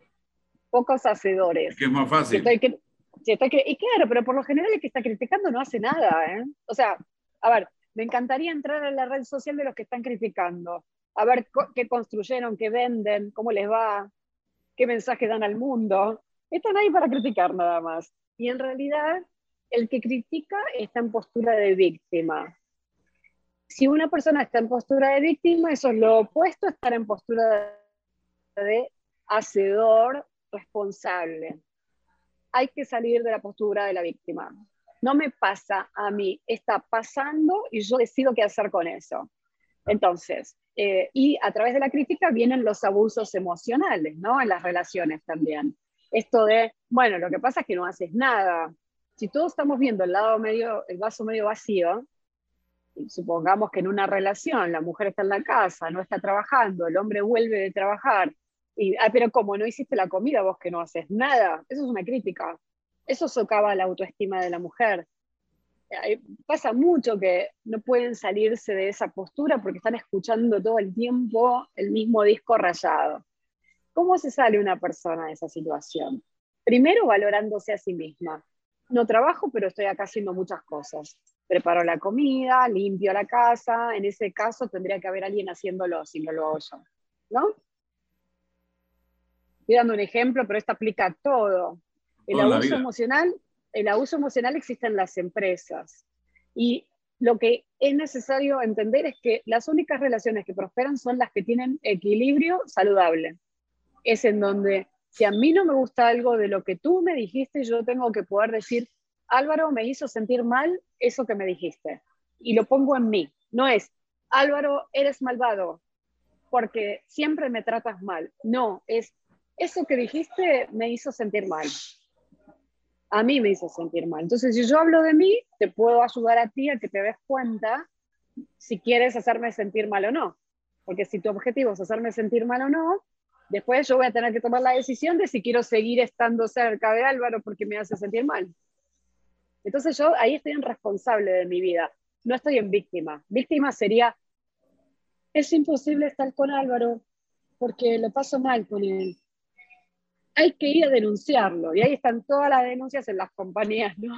pocos hacedores. Es que es más fácil. y claro, pero por lo general el que está criticando no hace nada. ¿eh? O sea, a ver, me encantaría entrar a la red social de los que están criticando, a ver qué construyeron, qué venden, cómo les va, qué mensaje dan al mundo. Están ahí para criticar nada más. Y en realidad, el que critica está en postura de víctima si una persona está en postura de víctima, eso es lo opuesto a estar en postura de hacedor responsable. Hay que salir de la postura de la víctima. No me pasa a mí, está pasando y yo decido qué hacer con eso. Entonces, eh, y a través de la crítica vienen los abusos emocionales, ¿no? En las relaciones también. Esto de, bueno, lo que pasa es que no haces nada. Si todos estamos viendo el lado medio, el vaso medio vacío, supongamos que en una relación la mujer está en la casa, no está trabajando, el hombre vuelve de trabajar, y, ah, pero como no hiciste la comida, vos que no haces nada, eso es una crítica, eso socava la autoestima de la mujer. Pasa mucho que no pueden salirse de esa postura porque están escuchando todo el tiempo el mismo disco rayado. ¿Cómo se sale una persona de esa situación? Primero valorándose a sí misma. No trabajo, pero estoy acá haciendo muchas cosas preparo la comida, limpio la casa, en ese caso tendría que haber alguien haciéndolo si no lo hago yo, ¿no? Estoy dando un ejemplo, pero esto aplica a todo. El abuso emocional, el abuso emocional existe en las empresas y lo que es necesario entender es que las únicas relaciones que prosperan son las que tienen equilibrio saludable. Es en donde si a mí no me gusta algo de lo que tú me dijiste, yo tengo que poder decir, Álvaro me hizo sentir mal eso que me dijiste. Y lo pongo en mí. No es, Álvaro, eres malvado porque siempre me tratas mal. No, es, eso que dijiste me hizo sentir mal. A mí me hizo sentir mal. Entonces, si yo hablo de mí, te puedo ayudar a ti a que te des cuenta si quieres hacerme sentir mal o no. Porque si tu objetivo es hacerme sentir mal o no, después yo voy a tener que tomar la decisión de si quiero seguir estando cerca de Álvaro porque me hace sentir mal. Entonces yo ahí estoy en responsable de mi vida, no estoy en víctima. Víctima sería, es imposible estar con Álvaro porque lo paso mal con él. Hay que ir a denunciarlo y ahí están todas las denuncias en las compañías, ¿no?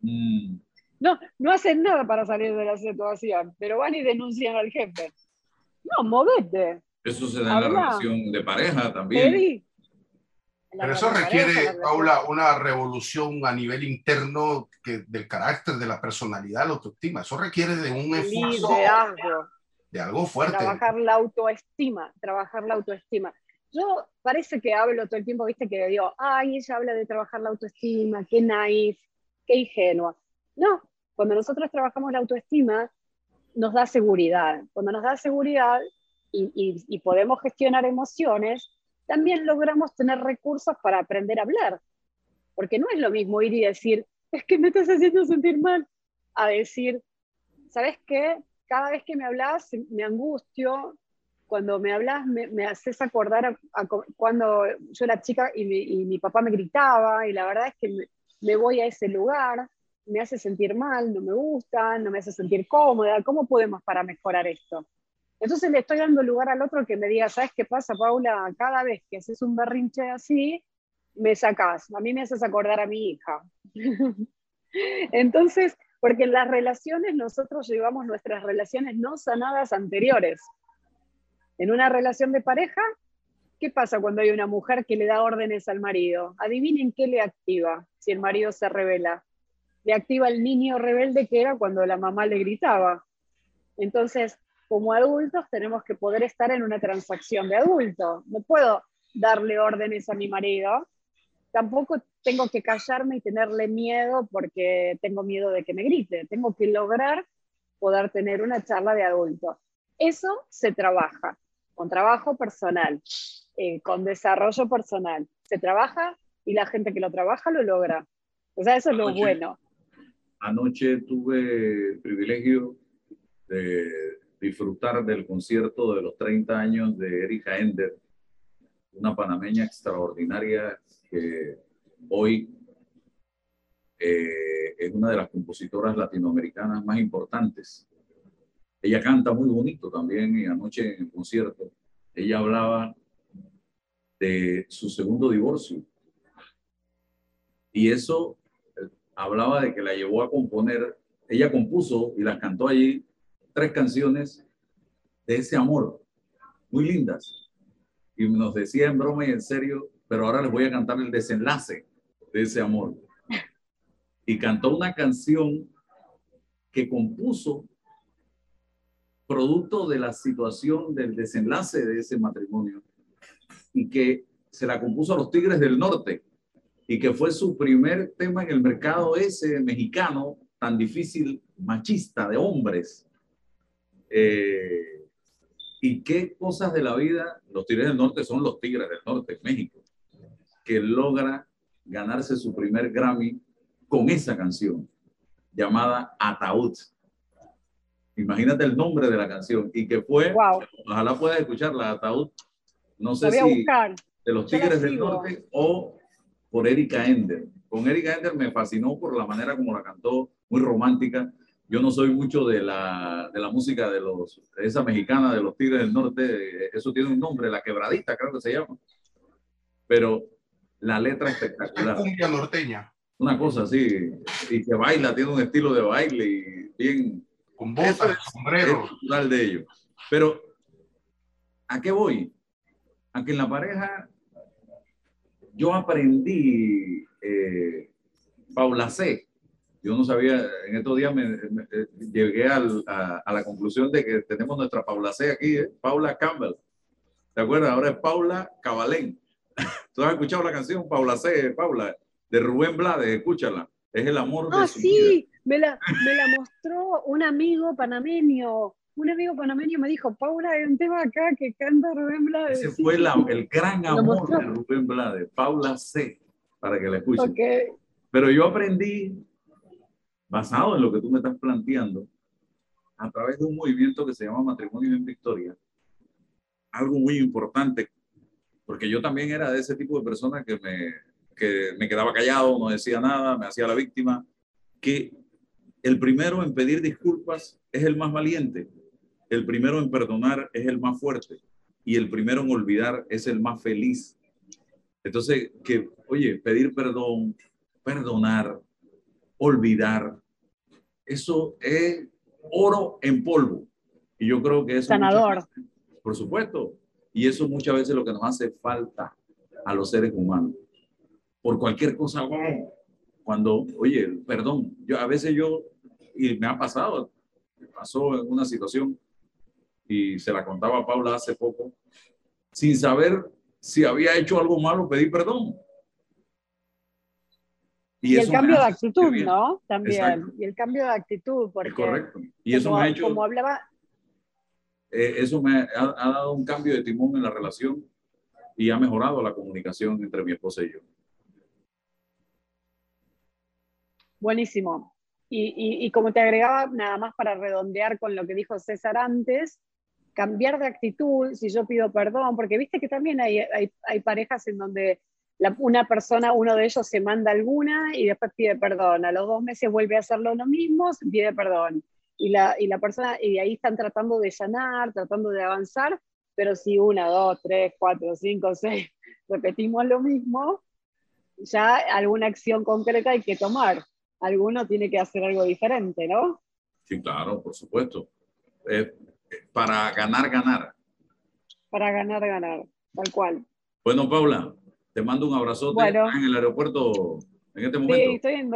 Mm. No, no hacen nada para salir de la situación, pero van y denuncian al jefe. No, movete. Eso se da en la relación de pareja también. Pero eso requiere, Paula, una revolución a nivel interno que, del carácter, de la personalidad, la autoestima. Eso requiere de un esfuerzo. De algo. De algo fuerte. Trabajar la autoestima, trabajar la autoestima. Yo parece que hablo todo el tiempo, viste, que digo, ay, ella habla de trabajar la autoestima, qué naif, qué ingenua. No, cuando nosotros trabajamos la autoestima, nos da seguridad. Cuando nos da seguridad y, y podemos gestionar emociones, también logramos tener recursos para aprender a hablar. Porque no es lo mismo ir y decir, es que me estás haciendo sentir mal, a decir, ¿sabes qué? Cada vez que me hablas, me angustio. Cuando me hablas, me, haces acordar a, cuando yo era chica y mi, papá me gritaba, y la verdad es que me, me voy a ese lugar, me hace sentir mal, no me gusta, no me hace sentir cómoda. ¿Cómo podemos para mejorar esto? Entonces le estoy dando lugar al otro que me diga, ¿sabes qué pasa, Paula? Cada vez que haces un berrinche así, me sacas. A mí me haces acordar a mi hija. Entonces, porque en las relaciones nosotros llevamos nuestras relaciones no sanadas anteriores. En una relación de pareja, ¿qué pasa cuando hay una mujer que le da órdenes al marido? Adivinen qué le activa si el marido se revela. Le activa el niño rebelde que era cuando la mamá le gritaba. Entonces, como adultos tenemos que poder estar en una transacción de adulto. No puedo darle órdenes a mi marido, tampoco tengo que callarme y tenerle miedo porque tengo miedo de que me grite. Tengo que lograr poder tener una charla de adulto. Eso se trabaja con trabajo personal, eh, con desarrollo personal. Se trabaja y la gente que lo trabaja lo logra. O sea, eso es lo bueno. Anoche tuve el privilegio de disfrutar del concierto de los 30 años de Erika Ender, una panameña extraordinaria que hoy eh, es una de las compositoras latinoamericanas más importantes. Ella canta muy bonito también y anoche en el concierto ella hablaba de su segundo divorcio. Y eso eh, hablaba de que la llevó a componer, ella compuso y las cantó allí tres canciones de ese amor, muy lindas. Y nos decía en broma y en serio, pero ahora les voy a cantar el desenlace de ese amor. Y cantó una canción que compuso producto de la situación del desenlace de ese matrimonio y que se la compuso a los Tigres del Norte y que fue su primer tema en el mercado ese mexicano tan difícil, machista, de hombres. Eh, y qué cosas de la vida, los Tigres del Norte son los Tigres del Norte, México, que logra ganarse su primer Grammy con esa canción llamada Ataúd. Imagínate el nombre de la canción y que fue, ojalá puedas escucharla, Ataúd, no sé si de los Tigres del Norte o por Erika Ender. Con Erika Ender me fascinó por la manera como la cantó, muy romántica. Yo no soy mucho de la, de la música de los, esa mexicana de los Tigres del Norte, eso tiene un nombre, la quebradita creo que se llama. Pero la letra espectacular. Cumbia norteña. Una cosa así, y que baila, tiene un estilo de baile y bien con botas, sombrero. de ellos. Pero, ¿a qué voy? A que en la pareja yo aprendí eh, Paula C. Yo no sabía, en estos días me, eh, llegué a, la conclusión de que tenemos nuestra Paula C aquí, ¿eh? Paula Campbell. ¿Te acuerdas? Ahora es Paula Cabalén. ¿Tú has escuchado la canción Paula C, Paula, de Rubén Blades? Escúchala. Es el amor de ah, sí, Me, la, me la mostró un amigo panameño. Un amigo panameño me dijo, Paula, hay un tema acá que canta Rubén Blades. Ese fue el gran amor de Rubén Blades, Paula C, para que la escuchen. Pero yo aprendí, basado en lo que tú me estás planteando, a través de un movimiento que se llama Matrimonio en Victoria, algo muy importante, porque yo también era de ese tipo de personas que me, que me quedaba callado, no decía nada, me hacía la víctima, que el primero en pedir disculpas es el más valiente, el primero en perdonar es el más fuerte y el primero en olvidar es el más feliz. Entonces, que, oye, pedir perdón, perdonar, olvidar, eso es oro en polvo. Y yo creo que eso... Sanador. por supuesto. Y eso muchas veces es lo que nos hace falta a los seres humanos por cualquier cosa, cuando, oye, perdón, yo a veces yo, y me ha pasado, me pasó en una situación, y se la contaba a Paula hace poco, sin saber si había hecho algo malo, pedí perdón. Y, el cambio de actitud, ¿no? También. Y el cambio de actitud, porque. correcto. Y eso me ha hecho. Como hablaba. Eh, eso me ha, ha, dado un cambio de timón en la relación y ha mejorado la comunicación entre mi esposa y yo. Buenísimo. Y, como te agregaba, nada más para redondear con lo que dijo César antes, cambiar de actitud, si yo pido perdón, porque viste que también hay, hay, parejas en donde una persona, uno de ellos se manda alguna y después pide perdón, a los dos meses vuelve a hacerlo lo mismo, pide perdón. Y la, y la persona, y ahí están tratando de sanar, tratando de avanzar, pero si una, dos, tres, cuatro, cinco, seis, repetimos lo mismo, ya alguna acción concreta hay que tomar alguno tiene que hacer algo diferente, ¿no? Sí, claro, por supuesto. Eh, para ganar, ganar. Para ganar, ganar, tal cual. Bueno, Paula, te mando un abrazote en el aeropuerto en este momento. Sí, estoy en,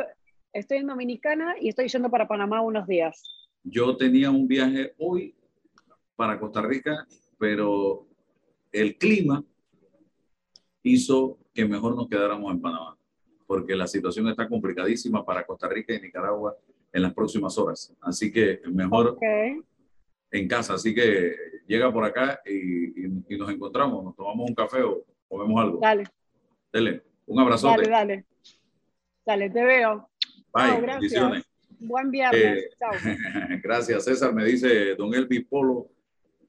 estoy en Dominicana y estoy yendo para Panamá unos días. Yo tenía un viaje hoy para Costa Rica, pero el clima hizo que mejor nos quedáramos en Panamá porque la situación está complicadísima para Costa Rica y Nicaragua en las próximas horas. Así que mejor en casa. Así que llega por acá y, nos encontramos, nos tomamos un café o comemos algo. Dale. Dele. Un abrazo. Dale, dale. Dale, te veo. Bye, bendiciones. Buen viernes. Eh, Chao. gracias, César. Me dice don Elvi Polo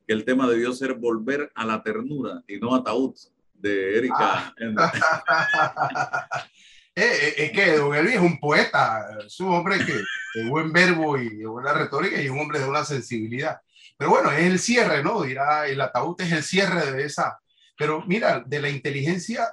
que el tema debió ser volver a la ternura y no ataúd de Erika. Ah. Eh, eh, es que Don Elvi es un poeta, es un hombre que de buen verbo y de buena retórica y un hombre de una sensibilidad. Pero bueno, es el cierre, ¿no? Dirá, el ataúd es el cierre de esa. Pero mira, de la inteligencia,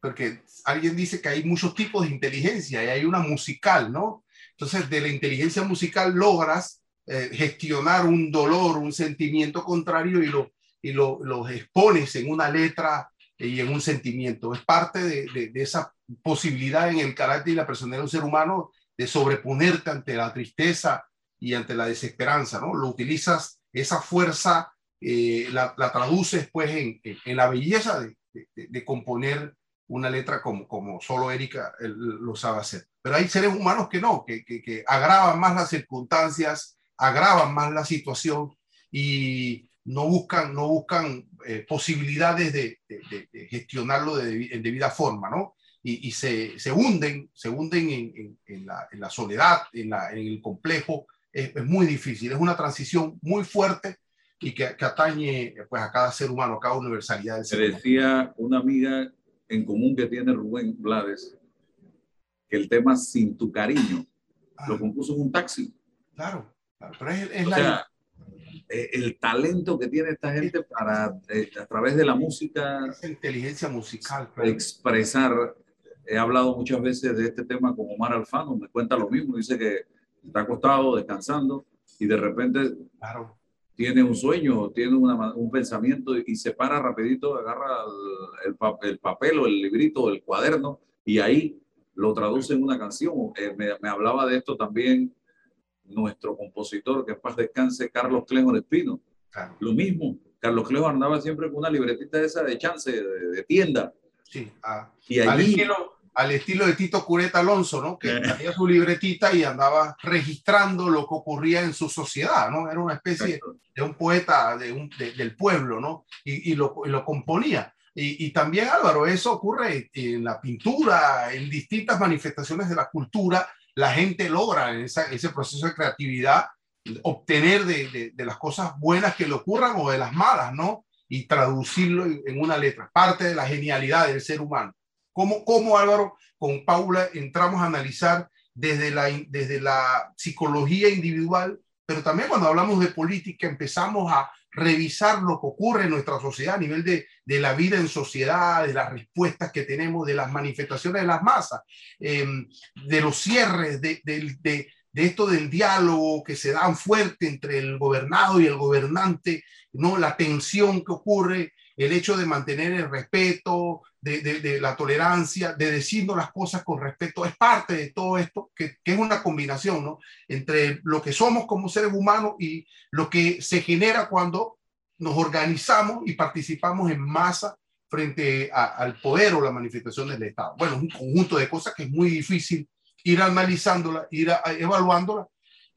porque alguien dice que hay muchos tipos de inteligencia y hay una musical, ¿no? Entonces, de la inteligencia musical logras eh, gestionar un dolor, un sentimiento contrario y lo, y lo, lo expones en una letra y en un sentimiento. Es parte de, de, esa posibilidad en el carácter y la personalidad de un ser humano de sobreponerte ante la tristeza y ante la desesperanza, ¿no? Lo utilizas, esa fuerza, eh, la, la, traduces pues en, en, la belleza de, de, componer una letra como, como solo Erika lo sabe hacer. Pero hay seres humanos que no, que, que, que agravan más las circunstancias, agravan más la situación y no buscan, no buscan eh, posibilidades de, de, gestionarlo de, en debida forma, ¿no? Y, y se, se, hunden, se hunden en, en, la, en la, soledad, en, la, en el complejo. Es, es, muy difícil, es una transición muy fuerte y que, que, atañe pues, a cada ser humano, a cada universalidad. Se decía una amiga en común que tiene Rubén Blades, que el tema Sin tu cariño ah. lo compuso en un taxi. Claro, claro pero es, es la... Sea, eh, el talento que tiene esta gente para, eh, a través de la música, Esa inteligencia musical, expresar. He hablado muchas veces de este tema con Omar Alfano, me cuenta lo mismo, dice que está acostado, descansando, y de repente claro. tiene un sueño, tiene una, un pensamiento y se para rapidito, agarra el, el, el, papel o el librito el cuaderno y ahí lo traduce en una canción. Eh, me, me hablaba de esto también nuestro compositor, que en paz descanse, Carlos Clejo Espino. Claro. Lo mismo, Carlos Clejo andaba siempre con una libretita esa de chance, de, de tienda. Sí, a, y allí, al, estilo, al estilo de Tito Cureta Alonso, ¿no? Que tenía su libretita y andaba registrando lo que ocurría en su sociedad, ¿no? Era una especie de un poeta de un, de, del pueblo, ¿no? Y, y, lo, y lo componía. Y, y, también, Álvaro, eso ocurre en la pintura, en distintas manifestaciones de la cultura, la gente logra en esa, ese proceso de creatividad obtener de, de, de, las cosas buenas que le ocurran o de las malas, ¿no? Y traducirlo en una letra, parte de la genialidad del ser humano. ¿Cómo, cómo Álvaro, con Paula entramos a analizar desde la, desde la psicología individual, pero también cuando hablamos de política empezamos a revisar lo que ocurre en nuestra sociedad a nivel de, de la vida en sociedad, de las respuestas que tenemos, de las manifestaciones de las masas, eh, de los cierres, de, de, de, de, esto del diálogo que se dan fuerte entre el gobernado y el gobernante, ¿no? la tensión que ocurre, el hecho de mantener el respeto, de, la tolerancia, de decirnos las cosas con respeto, es parte de todo esto, que, es una combinación ¿no? entre lo que somos como seres humanos y lo que se genera cuando nos organizamos y participamos en masa frente al poder o la manifestación del Estado. Bueno, un conjunto de cosas que es muy difícil ir analizándola, ir evaluándola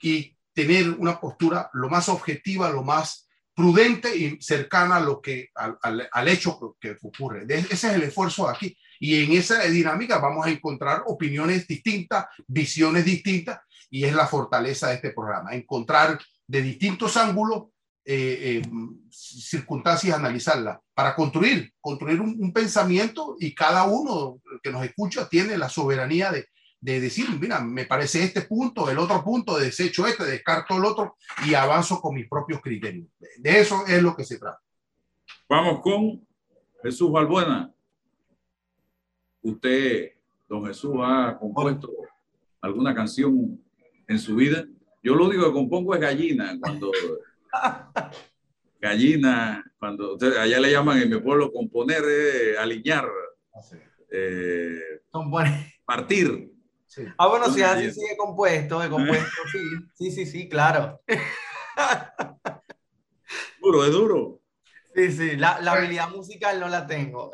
y tener una postura lo más objetiva, lo más prudente y cercana a lo que, al, al, al hecho que, ocurre. Ese es el esfuerzo de aquí. Y en esa dinámica vamos a encontrar opiniones distintas, visiones distintas, y es la fortaleza de este programa, encontrar de distintos ángulos eh, eh, circunstancias, analizarlas, para construir, construir un, un, pensamiento y cada uno que nos escucha tiene la soberanía de, de decir, mira, me parece este punto, el otro punto, desecho este, descarto el otro y avanzo con mis propios criterios. De eso es lo que se trata. Vamos con Jesús Balbuena. Usted, don Jesús, ha compuesto alguna canción en su vida. Yo lo único que compongo es gallina, cuando gallina, cuando allá le llaman en mi pueblo componer, eh, aliñar, eh, partir. Sí. Ah, bueno, si así sigue compuesto, de compuesto, sí, sí, sí, sí, claro. Duro, es duro. Sí, sí, la, la habilidad musical no la tengo.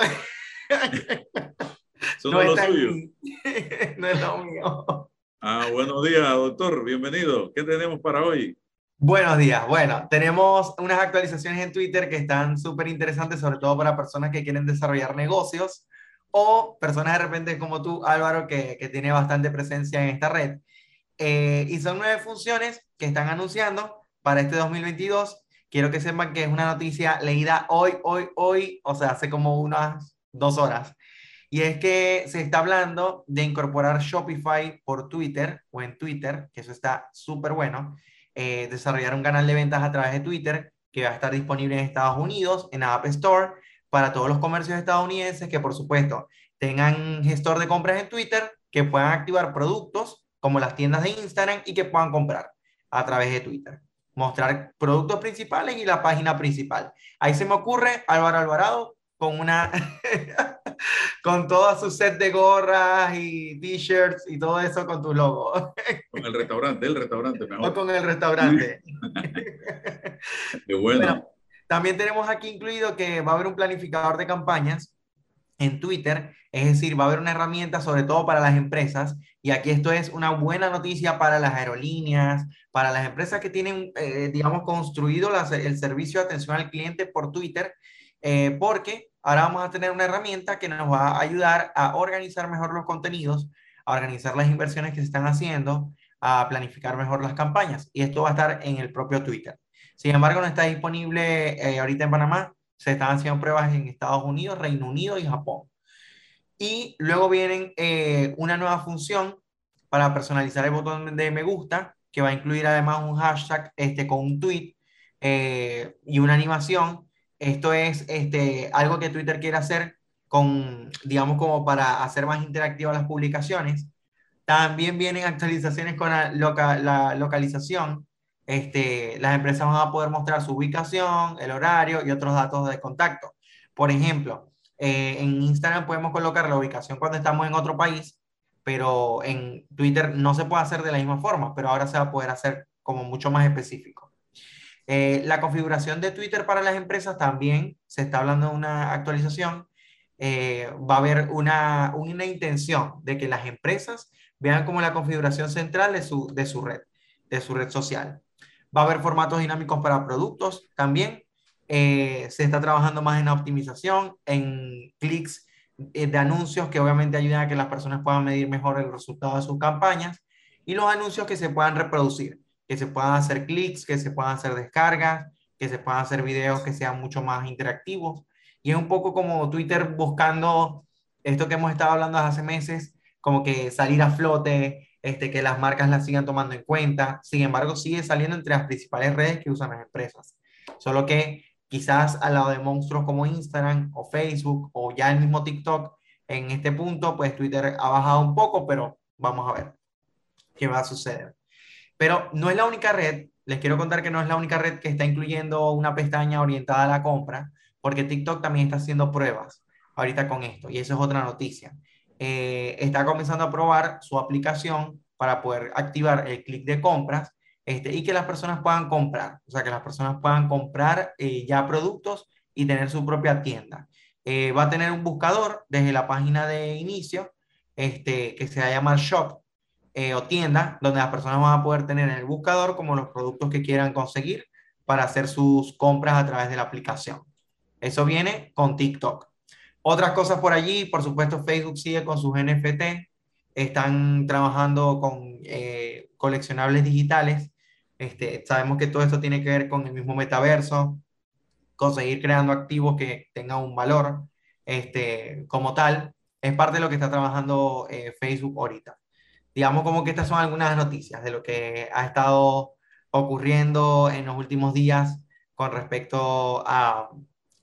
Eso no, no es lo suyo. no es lo mío. Ah, buenos días, doctor, bienvenido. ¿Qué tenemos para hoy? Buenos días. Bueno, tenemos unas actualizaciones en Twitter que están súper interesantes, sobre todo para personas que quieren desarrollar negocios o personas de repente como tú, Álvaro, que, que tiene bastante presencia en esta red. Eh, y son nueve funciones que están anunciando para este 2022. Quiero que sepan que es una noticia leída hoy, hoy, hoy, o sea, hace como unas dos horas. Y es que se está hablando de incorporar Shopify por Twitter o en Twitter, que eso está súper bueno. Eh, desarrollar un canal de ventas a través de Twitter que va a estar disponible en Estados Unidos, en App Store, para todos los comercios estadounidenses que, por supuesto, tengan gestor de compras en Twitter, que puedan activar productos como las tiendas de Instagram y que puedan comprar a través de Twitter. Mostrar productos principales y la página principal. Ahí se me ocurre Álvaro Alvarado con una con toda su set de gorras y t-shirts y todo eso con tu logo. Con el restaurante, el restaurante mejor. O con el restaurante. Qué bueno. También tenemos aquí incluido que va a haber un planificador de campañas en Twitter, es decir, va a haber una herramienta sobre todo para las empresas, y aquí esto es una buena noticia para las aerolíneas, para las empresas que tienen, eh, digamos, construido el servicio de atención al cliente por Twitter, eh, porque ahora vamos a tener una herramienta que nos va a ayudar a organizar mejor los contenidos, a organizar las inversiones que se están haciendo, a planificar mejor las campañas, y esto va a estar en el propio Twitter. Sin embargo, no está disponible eh, ahorita en Panamá. Se están haciendo pruebas en Estados Unidos, Reino Unido y Japón. Y luego vienen eh, una nueva función para personalizar el botón de me gusta, que va a incluir además un hashtag este, con un tweet eh, y una animación. Esto es este, algo que Twitter quiere hacer con, digamos, como para hacer más interactivas las publicaciones. También vienen actualizaciones con la, la localización este, las empresas van a poder mostrar su ubicación, el horario y otros datos de contacto. Por ejemplo, eh, en Instagram podemos colocar la ubicación cuando estamos en otro país, pero en Twitter no se puede hacer de la misma forma, pero ahora se va a poder hacer como mucho más específico. Eh, la configuración de Twitter para las empresas también se está hablando de una actualización. Eh, va a haber una, una intención de que las empresas vean como la configuración central de su, de su red, de su red social. Va a haber formatos dinámicos para productos también. Eh, se está trabajando más en optimización, en clics eh, de anuncios que obviamente ayudan a que las personas puedan medir mejor el resultado de sus campañas y los anuncios que se puedan reproducir, que se puedan hacer clics, que se puedan hacer descargas, que se puedan hacer videos que sean mucho más interactivos. Y es un poco como Twitter buscando esto que hemos estado hablando hace meses, como que salir a flote, este, que las marcas las sigan tomando en cuenta. Sin embargo, sigue saliendo entre las principales redes que usan las empresas. Solo que quizás al lado de monstruos como Instagram o Facebook o ya el mismo TikTok, en este punto, pues Twitter ha bajado un poco, pero vamos a ver qué va a suceder. Pero no es la única red, les quiero contar que no es la única red que está incluyendo una pestaña orientada a la compra, porque TikTok también está haciendo pruebas ahorita con esto, y eso es otra noticia. Eh, está comenzando a probar su aplicación para poder activar el clic de compras este, y que las personas puedan comprar, o sea, que las personas puedan comprar eh, ya productos y tener su propia tienda. Eh, va a tener un buscador desde la página de inicio, este, que se va a llamar Shop o tienda, donde las personas van a poder tener en el buscador como los productos que quieran conseguir para hacer sus compras a través de la aplicación. Eso viene con TikTok. Otras cosas por allí, por supuesto, Facebook sigue con sus NFT, están trabajando con eh, coleccionables digitales. Este, sabemos que todo esto tiene que ver con el mismo metaverso, conseguir creando activos que tengan un valor este, como tal. Es parte de lo que está trabajando eh, Facebook ahorita. Digamos como que estas son algunas noticias de lo que ha estado ocurriendo en los últimos días con respecto a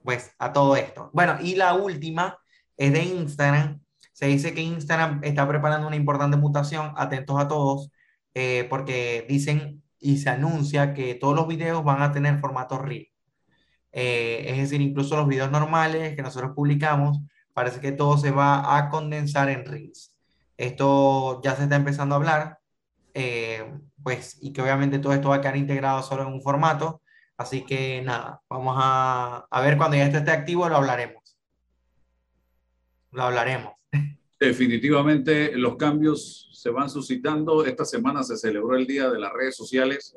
pues a todo esto. Bueno, y la última es de Instagram. Se dice que Instagram está preparando una importante mutación, atentos a todos, eh, porque dicen y se anuncia que todos los videos van a tener formato Reel. Eh, es decir, incluso los videos normales que nosotros publicamos, parece que todo se va a condensar en Reels. Esto ya se está empezando a hablar, eh, pues, y que obviamente todo esto va a quedar integrado solo en un formato. Así que nada, vamos a, a ver cuando ya esto esté activo, lo hablaremos. Lo hablaremos. Definitivamente los cambios se van suscitando. Esta semana se celebró el Día de las Redes Sociales.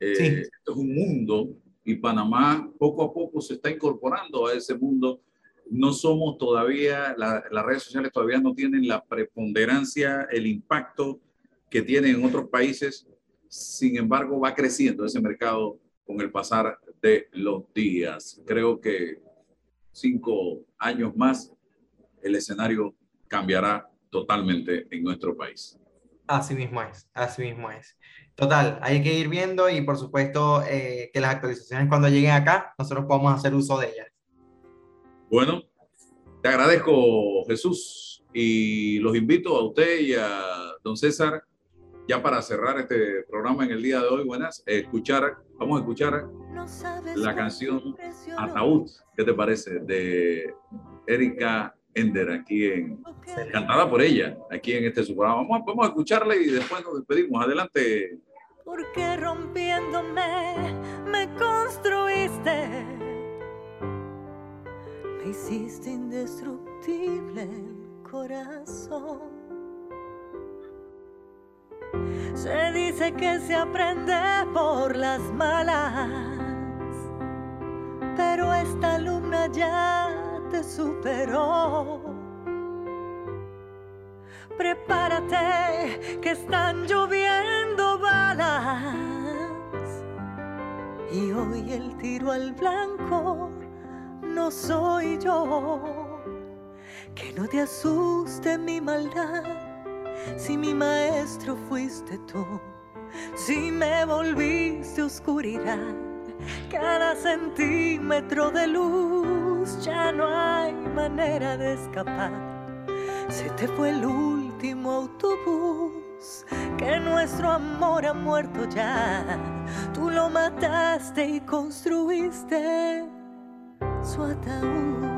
Eh, Esto es un mundo y Panamá poco a poco se está incorporando a ese mundo no somos todavía, las redes sociales todavía no tienen la preponderancia, el impacto que tienen en otros países. Sin embargo, va creciendo ese mercado con el pasar de los días. Creo que cinco años más el escenario cambiará totalmente en nuestro país. Así mismo es, así mismo es. Total, hay que ir viendo y por supuesto eh, que las actualizaciones cuando lleguen acá, nosotros podamos hacer uso de ellas. Bueno, te agradezco Jesús y los invito a usted y a don César ya para cerrar este programa en el día de hoy, buenas, escuchar, vamos a escuchar la canción Ataúd, ¿qué te parece? De Erika Ender, aquí en, cantada por ella, aquí en este programa. Vamos, vamos a escucharla y después nos despedimos. Adelante. Porque rompiéndome me construiste, me hiciste indestructible el corazón. Se dice que se aprende por las malas, pero esta luna ya te superó. Prepárate que están lloviendo balas y hoy el tiro al blanco no soy yo. Que no te asuste mi maldad si mi maestro fuiste tú, si me volviste oscuridad, cada centímetro de luz ya no hay manera de escapar. Se te fue el último autobús, que nuestro amor ha muerto ya. Tú lo mataste y construiste su ataúd.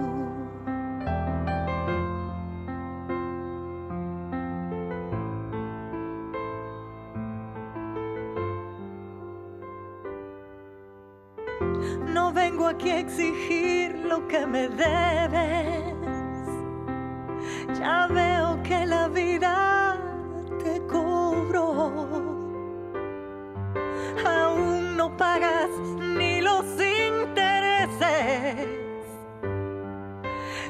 Aquí a exigir lo que me debes. Ya veo que la vida te cobró. Aún no pagas ni los intereses.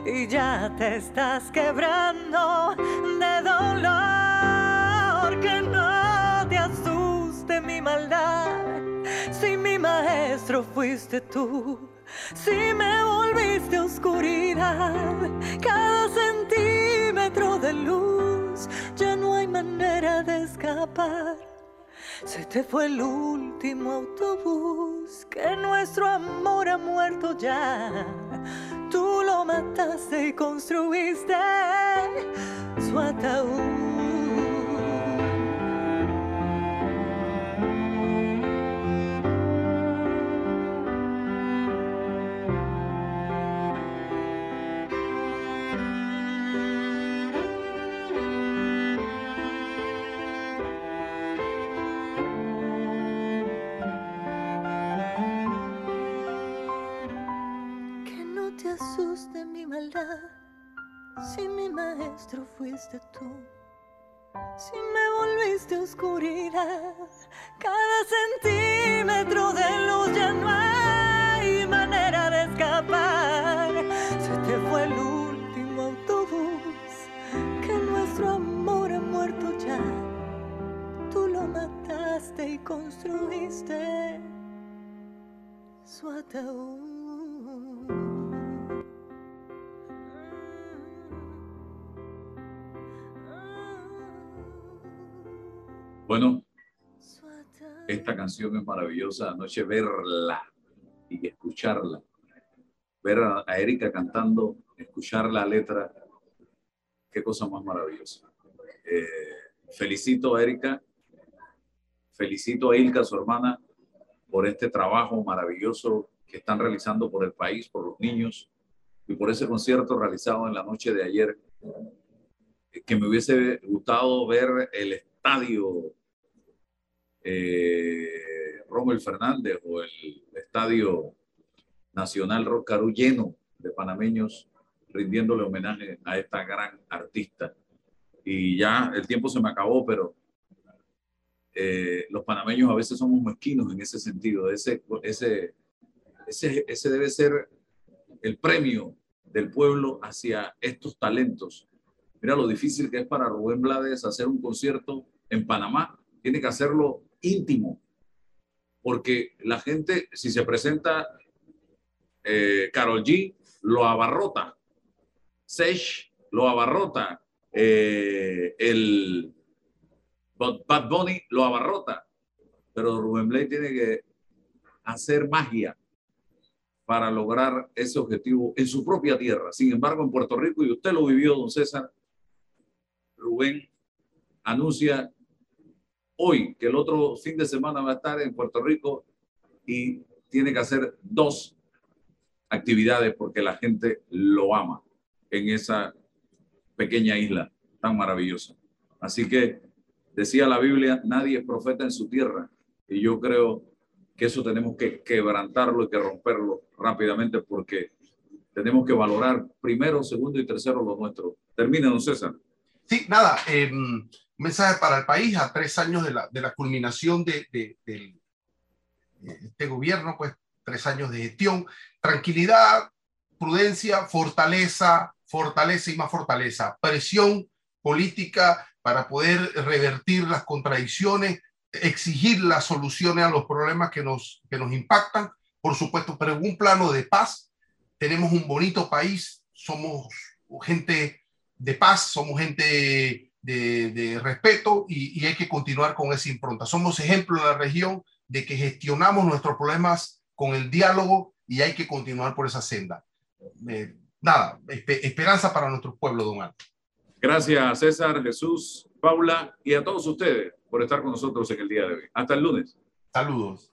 Y ya te estás quebrando de dolor. Que no te asuste mi maldad si mi maestro fuiste tú, si me volviste oscuridad, cada centímetro de luz, ya no hay manera de escapar. Se te fue el último autobús, que nuestro amor ha muerto ya. Tú lo mataste y construiste su ataúd. Fuiste tú. Si me volviste oscuridad, cada centímetro de luz ya no hay manera de escapar. Se te fue el último autobús, que nuestro amor ha muerto ya. Tú lo mataste y construiste su ataúd. Bueno, esta canción es maravillosa. Anoche verla y escucharla. Ver a, Erika cantando, escuchar la letra. Qué cosa más maravillosa. Eh, felicito a Erika. Felicito a Ilka, su hermana, por este trabajo maravilloso que están realizando por el país, por los niños y por ese concierto realizado en la noche de ayer que me hubiese gustado ver el estadio eh, Fernández o el Estadio Nacional Rocarú lleno de panameños rindiéndole homenaje a esta gran artista. Y ya el tiempo se me acabó, pero eh, los panameños a veces somos mezquinos en ese sentido. Ese, ese, ese, ese debe ser el premio del pueblo hacia estos talentos. Mira lo difícil que es para Rubén Blades hacer un concierto en Panamá. Tiene que hacerlo íntimo, porque la gente, si se presenta eh, Carol G, lo abarrota. Sesh lo abarrota. Eh, el Bad Bunny lo abarrota. Pero Rubén Blades tiene que hacer magia para lograr ese objetivo en su propia tierra. Sin embargo, en Puerto Rico, y usted lo vivió, don César, Rubén anuncia hoy que el otro fin de semana va a estar en Puerto Rico y tiene que hacer dos actividades porque la gente lo ama en esa pequeña isla tan maravillosa. Así que decía la Biblia, nadie es profeta en su tierra. Y yo creo que eso tenemos que quebrantarlo y que romperlo rápidamente porque tenemos que valorar primero, segundo y tercero lo nuestro. Termina, don César. Sí, nada, eh, mensaje para el país a tres años de la, de la culminación de, de, de, este gobierno, pues tres años de gestión, tranquilidad, prudencia, fortaleza, fortaleza y más fortaleza, presión política para poder revertir las contradicciones, exigir las soluciones a los problemas que nos, que nos impactan, por supuesto, pero en un plano de paz. Tenemos un bonito país, somos gente de paz, somos gente de, de respeto y, y, hay que continuar con esa impronta. Somos ejemplo en la región de que gestionamos nuestros problemas con el diálogo y hay que continuar por esa senda. Eh, nada, esperanza para nuestro pueblo, don Alto. Gracias, César, Jesús, Paula y a todos ustedes por estar con nosotros en el día de hoy. Hasta el lunes. Saludos.